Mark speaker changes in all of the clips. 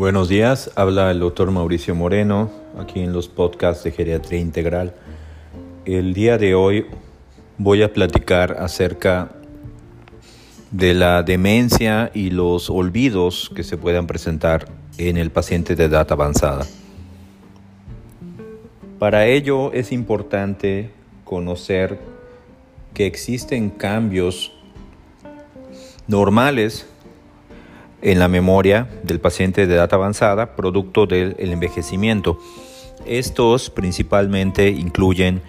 Speaker 1: Buenos días, habla el doctor Mauricio Moreno aquí en los podcasts de Geriatría Integral. El día de hoy voy a platicar acerca de la demencia y los olvidos que se puedan presentar en el paciente de edad avanzada. Para ello es importante conocer que existen cambios normales en la memoria del paciente de edad avanzada producto del envejecimiento. Estos principalmente incluyen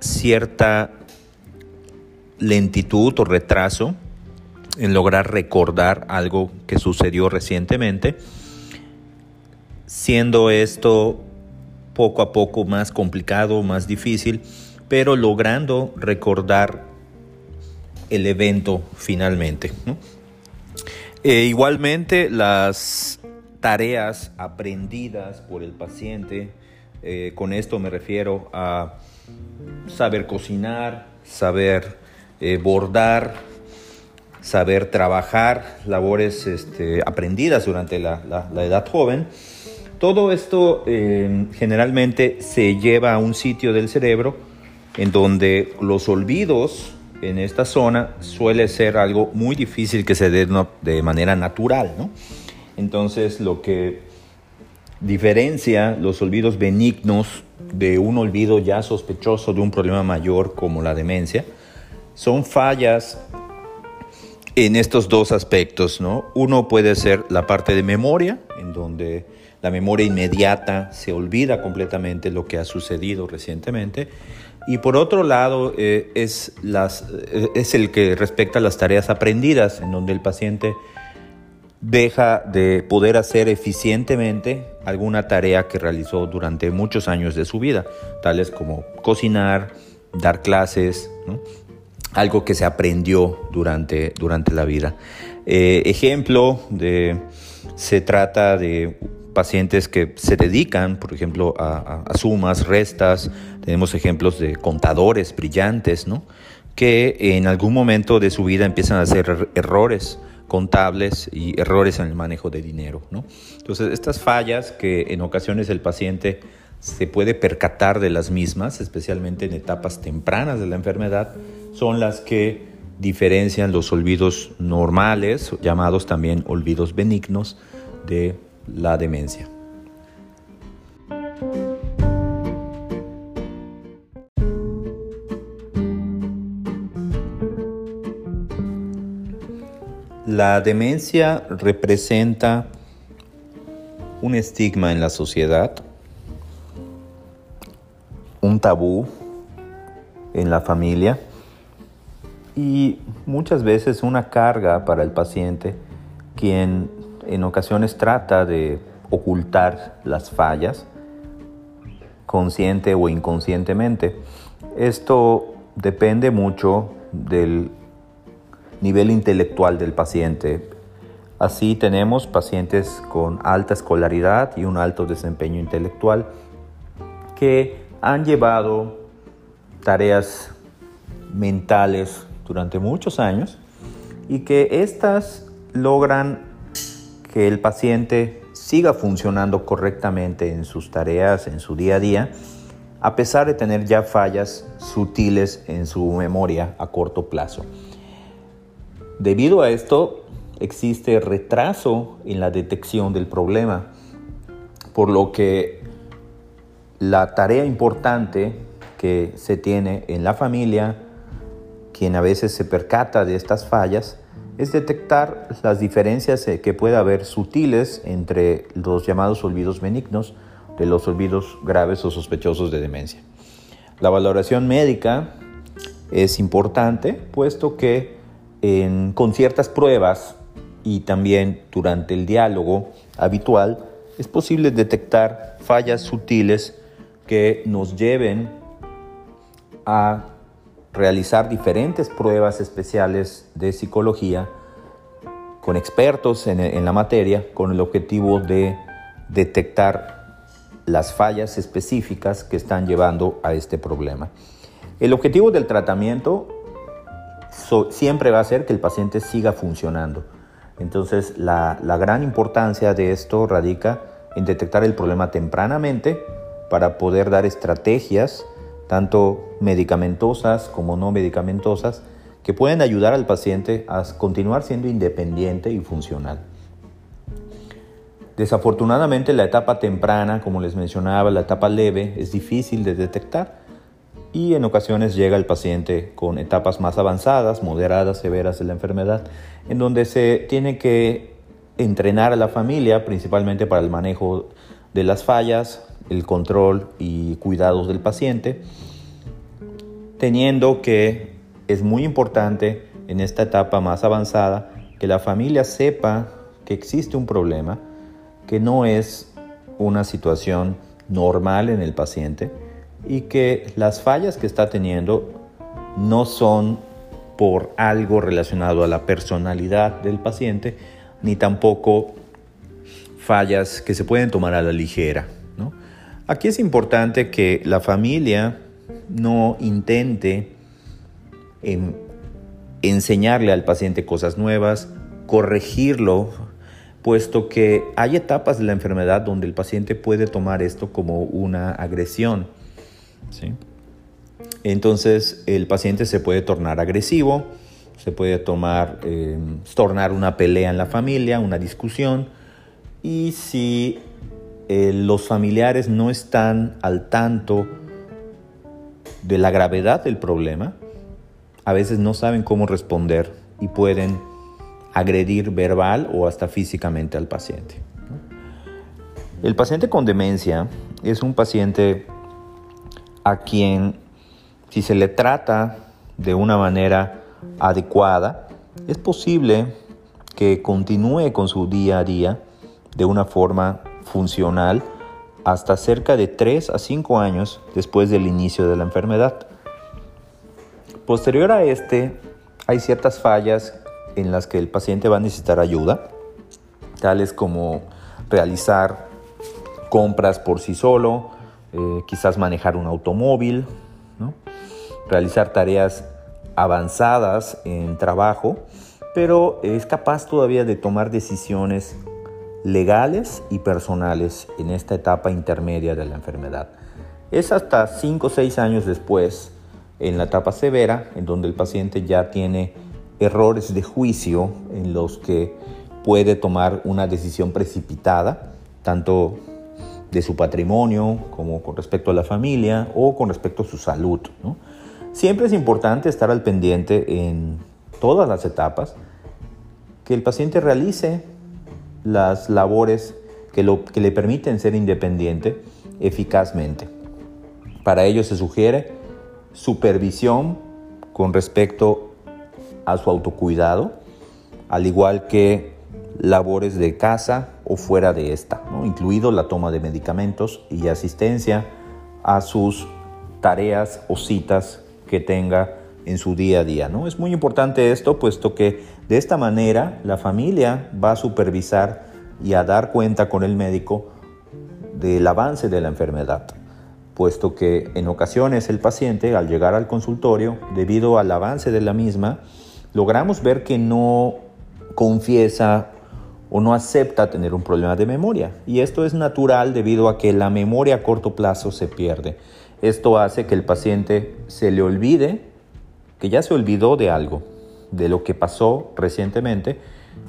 Speaker 1: cierta lentitud o retraso en lograr recordar algo que sucedió recientemente, siendo esto poco a poco más complicado, más difícil, pero logrando recordar el evento finalmente. E igualmente las tareas aprendidas por el paciente, eh, con esto me refiero a saber cocinar, saber eh, bordar, saber trabajar, labores este, aprendidas durante la, edad joven. Todo esto eh, generalmente se lleva a un sitio del cerebro en donde los olvidos en esta zona suele ser algo muy difícil que se dé de manera natural. Entonces lo que diferencia los olvidos benignos de un olvido ya sospechoso de un problema mayor como la demencia son fallas en estos dos aspectos. ¿no? Uno puede ser la parte de memoria, en donde la memoria inmediata se olvida completamente lo que ha sucedido recientemente y por otro lado, eh, es, las, eh, es el que respecta a las tareas aprendidas, en donde el paciente deja de poder hacer eficientemente alguna tarea que realizó durante muchos años de su vida, tales como cocinar, dar clases, algo que se aprendió durante, durante la vida. Eh, ejemplo de, se trata de pacientes que se dedican, por ejemplo, a, sumas, restas. Tenemos ejemplos de contadores brillantes, ¿no? que en algún momento de su vida empiezan a hacer er, errores contables y errores en el manejo de dinero. ¿no? Entonces, estas fallas que en ocasiones el paciente se puede percatar de las mismas, especialmente en etapas tempranas de la enfermedad, son las que diferencian los olvidos normales, llamados también olvidos benignos, de la demencia. La demencia representa un estigma en la sociedad, un tabú en la familia y muchas veces una carga para el paciente quien en ocasiones trata de ocultar las fallas, consciente o inconscientemente. Esto depende mucho del nivel intelectual del paciente. Así tenemos pacientes con alta escolaridad y un alto desempeño intelectual que han llevado tareas mentales durante muchos años y que éstas logran que el paciente siga funcionando correctamente en sus tareas, en su día a día, a pesar de tener ya fallas sutiles en su memoria a corto plazo. Debido a esto, existe retraso en la detección del problema, por lo que la tarea importante que se tiene en la familia, quien a veces se percata de estas fallas, es detectar las diferencias eh, que puede haber sutiles entre los llamados olvidos benignos de los olvidos graves o sospechosos de demencia. La valoración médica es importante puesto que con ciertas pruebas y también durante el diálogo habitual es posible detectar fallas sutiles que nos lleven a realizar diferentes pruebas especiales de psicología con expertos en, la materia con el objetivo de detectar las fallas específicas que están llevando a este problema. El objetivo del tratamiento siempre va a ser que el paciente siga funcionando. Entonces la, gran importancia de esto radica en detectar el problema tempranamente para poder dar estrategias, tanto medicamentosas como no medicamentosas, que pueden ayudar al paciente a continuar siendo independiente y funcional. Desafortunadamente la etapa temprana, como les mencionaba, la etapa leve, es difícil de detectar y en ocasiones llega el paciente con etapas más avanzadas, moderadas, severas de la enfermedad, en donde se tiene que entrenar a la familia principalmente para el manejo de las fallas, el control y cuidados del paciente, teniendo que es muy importante en esta etapa más avanzada que la familia sepa que existe un problema, que no es una situación normal en el paciente y que las fallas que está teniendo no son por algo relacionado a la personalidad del paciente, ni tampoco fallas que se pueden tomar a la ligera. Aquí es importante que la familia no intente enseñarle al paciente cosas nuevas, corregirlo puesto que hay etapas de la enfermedad donde el paciente puede tomar esto como una agresión. Entonces el paciente se puede tornar agresivo, se puede tomar, eh, tornar una pelea en la familia, una discusión, y si eh, los familiares no están al tanto de la gravedad del problema, a veces no saben cómo responder y pueden agredir verbal o hasta físicamente al paciente. El paciente con demencia es un paciente a quien si se le trata de una manera adecuada, es posible que continúe con su día a día de una forma funcional hasta cerca de 3 a 5 años después del inicio de la enfermedad. Posterior a este, hay ciertas fallas en las que el paciente va a necesitar ayuda, tales como realizar compras por sí solo, eh, quizás manejar un automóvil, realizar tareas avanzadas en trabajo, pero es capaz todavía de tomar decisiones legales y personales en esta etapa intermedia de la enfermedad. Es hasta 5 o 6 años después, en la etapa severa, en donde el paciente ya tiene errores de juicio en los que puede tomar una decisión precipitada, tanto de su patrimonio como con respecto a la familia o con respecto a su salud. Siempre es importante estar al pendiente en todas las etapas que el paciente realice las labores que, lo, que le permiten ser independiente eficazmente. Para ello se sugiere supervisión con respecto a su autocuidado, al igual que labores de casa o fuera de esta, incluido la toma de medicamentos y asistencia a sus tareas o citas que tenga en su día a día. ¿no? Es muy importante esto, puesto que de esta manera la familia va a supervisar y a dar cuenta con el médico del avance de la enfermedad, puesto que en ocasiones el paciente al llegar al consultorio, debido al avance de la misma, logramos ver que no confiesa o no acepta tener un problema de memoria. Y esto es natural debido a que la memoria a corto plazo se pierde. Esto hace que el paciente se le olvide que ya se olvidó de algo, de lo que pasó recientemente,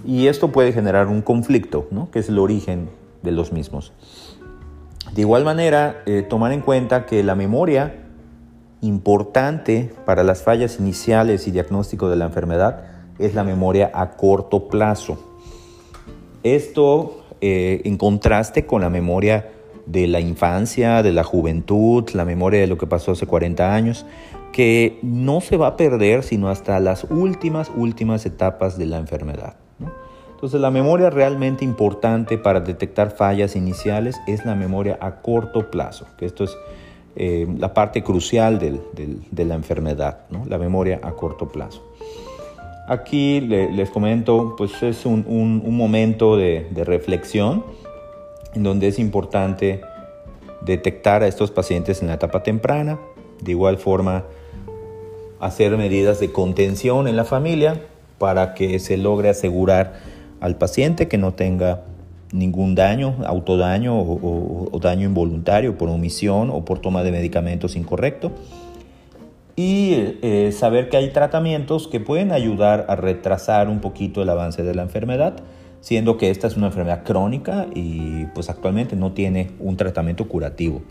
Speaker 1: y esto puede generar un conflicto, ¿no? que es el origen de los mismos. De igual manera, eh, tomar en cuenta que la memoria importante para las fallas iniciales y diagnóstico de la enfermedad es la memoria a corto plazo. Esto eh, en contraste con la memoria de la infancia, de la juventud, la memoria de lo que pasó hace 40 años, que no se va a perder sino hasta las últimas, últimas etapas de la enfermedad. Entonces la memoria realmente importante para detectar fallas iniciales es la memoria a corto plazo, que esto es eh, la parte crucial de la enfermedad, la memoria a corto plazo. Aquí les comento, pues es un, momento de, de, reflexión en donde es importante detectar a estos pacientes en la etapa temprana, de igual forma hacer medidas de contención en la familia para que se logre asegurar al paciente que no tenga ningún daño, autodaño o, daño involuntario por omisión o por toma de medicamentos incorrecto. Y eh, saber que hay tratamientos que pueden ayudar a retrasar un poquito el avance de la enfermedad, siendo que esta es una enfermedad crónica y pues actualmente no tiene un tratamiento curativo.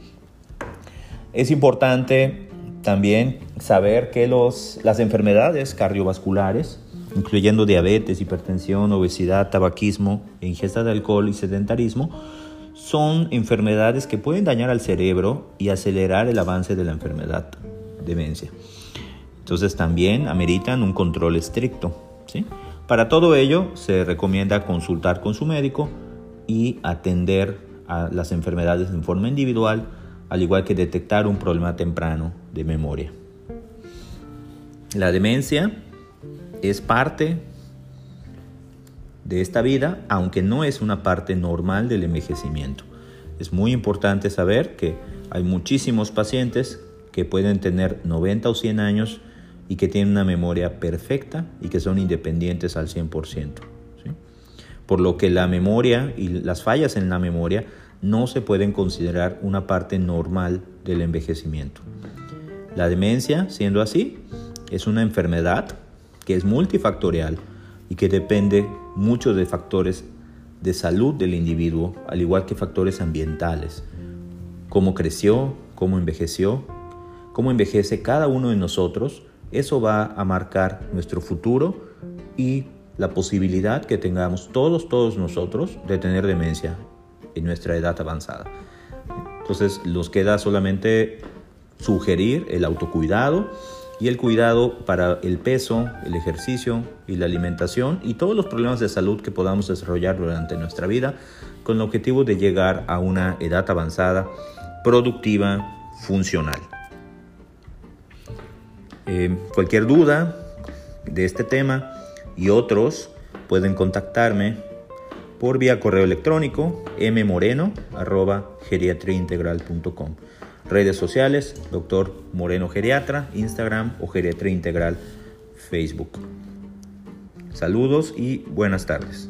Speaker 1: Es importante también saber que los, las enfermedades cardiovasculares incluyendo diabetes, hipertensión, obesidad, tabaquismo, ingesta de alcohol y sedentarismo, son enfermedades que pueden dañar al cerebro y acelerar el avance de la enfermedad, demencia. Entonces también ameritan un control estricto. Para todo ello se recomienda consultar con su médico y atender a las enfermedades en forma individual, al igual que detectar un problema temprano de memoria. La demencia es parte de esta vida, aunque no es una parte normal del envejecimiento. Es muy importante saber que hay muchísimos pacientes que pueden tener 90 o 100 años y que tienen una memoria perfecta y que son independientes al 100%. Por lo que la memoria y las fallas en la memoria no se pueden considerar una parte normal del envejecimiento. La demencia, siendo así, es una enfermedad que es multifactorial y que depende mucho de factores de salud del individuo, al igual que factores ambientales. Cómo creció, cómo envejeció, cómo envejece cada uno de nosotros, eso va a marcar nuestro futuro y la posibilidad que tengamos todos, todos nosotros de tener demencia en nuestra edad avanzada. Entonces, nos queda solamente sugerir el autocuidado y el cuidado para el peso, el ejercicio y la alimentación y todos los problemas de salud que podamos desarrollar durante nuestra vida con el objetivo de llegar a una edad avanzada, productiva, funcional. Eh, cualquier duda de este tema y otros pueden contactarme por vía correo electrónico mmoreno.geriatriintegral.com. Redes sociales, doctor Moreno Geriatra, Instagram o Geriatría Integral, Facebook. Saludos y buenas tardes.